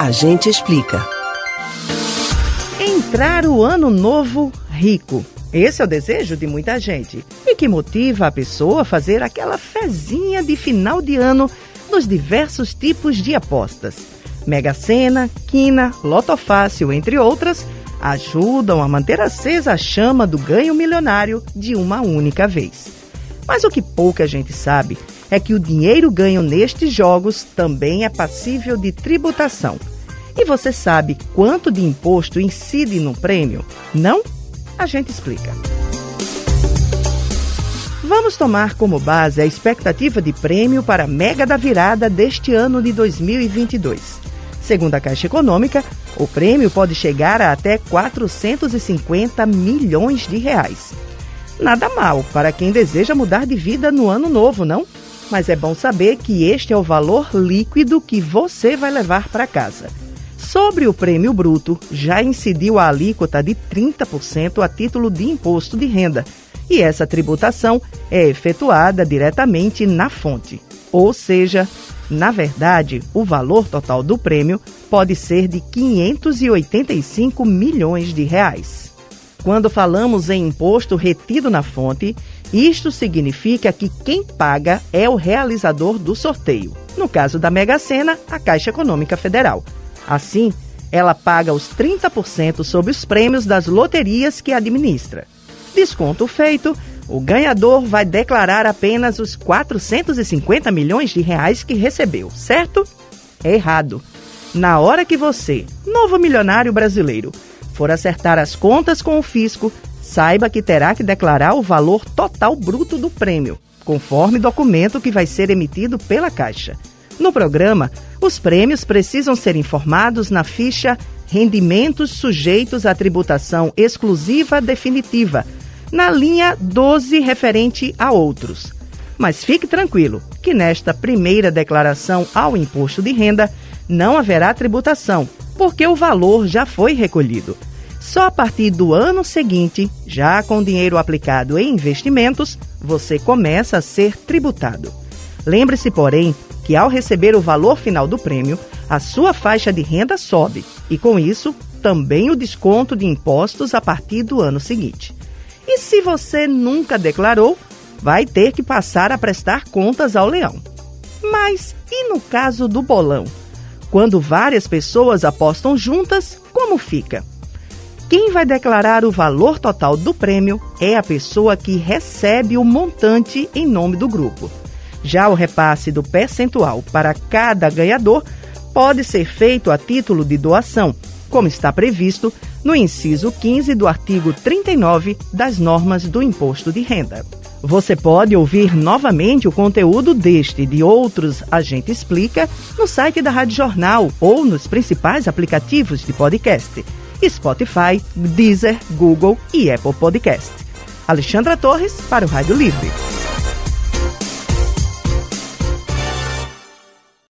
A gente explica. Entrar o ano novo rico. Esse é o desejo de muita gente e que motiva a pessoa a fazer aquela fezinha de final de ano nos diversos tipos de apostas. Mega Sena, Quina, Loto Fácil, entre outras, ajudam a manter acesa a chama do ganho milionário de uma única vez. Mas o que pouca gente sabe é que o dinheiro ganho nestes jogos também é passível de tributação. E você sabe quanto de imposto incide no prêmio? Não? A gente explica. Vamos tomar como base a expectativa de prêmio para a Mega da Virada deste ano de 2022. Segundo a Caixa Econômica, o prêmio pode chegar a até 450 milhões de reais. Nada mal para quem deseja mudar de vida no ano novo, não? Mas é bom saber que este é o valor líquido que você vai levar para casa. Sobre o prêmio bruto, já incidiu a alíquota de 30% a título de imposto de renda, e essa tributação é efetuada diretamente na fonte. Ou seja, na verdade, o valor total do prêmio pode ser de 585 milhões de reais. Quando falamos em imposto retido na fonte, isto significa que quem paga é o realizador do sorteio. No caso da Mega Sena, a Caixa Econômica Federal. Assim, ela paga os 30% sobre os prêmios das loterias que administra. Desconto feito, o ganhador vai declarar apenas os 450 milhões de reais que recebeu, certo? Errado. Na hora que você, novo milionário brasileiro, for acertar as contas com o fisco, saiba que terá que declarar o valor total bruto do prêmio, conforme documento que vai ser emitido pela Caixa. No programa, os prêmios precisam ser informados na ficha Rendimentos sujeitos à tributação exclusiva definitiva na linha 12 referente a outros. Mas fique tranquilo que nesta primeira declaração ao imposto de renda não haverá tributação, porque o valor já foi recolhido. Só a partir do ano seguinte, já com dinheiro aplicado em investimentos, você começa a ser tributado. Lembre-se, porém, que ao receber o valor final do prêmio, a sua faixa de renda sobe e, com isso, também o desconto de impostos a partir do ano seguinte. E se você nunca declarou, vai ter que passar a prestar contas ao leão. Mas e no caso do bolão? Quando várias pessoas apostam juntas, como fica? Quem vai declarar o valor total do prêmio é a pessoa que recebe o montante em nome do grupo. Já o repasse do percentual para cada ganhador pode ser feito a título de doação, como está previsto no inciso 15 do artigo 39 das normas do Imposto de Renda. Você pode ouvir novamente o conteúdo deste e de outros A Gente Explica no site da Rádio Jornal ou nos principais aplicativos de podcast: Spotify, Deezer, Google e Apple Podcast. Alexandra Torres para o Rádio Livre.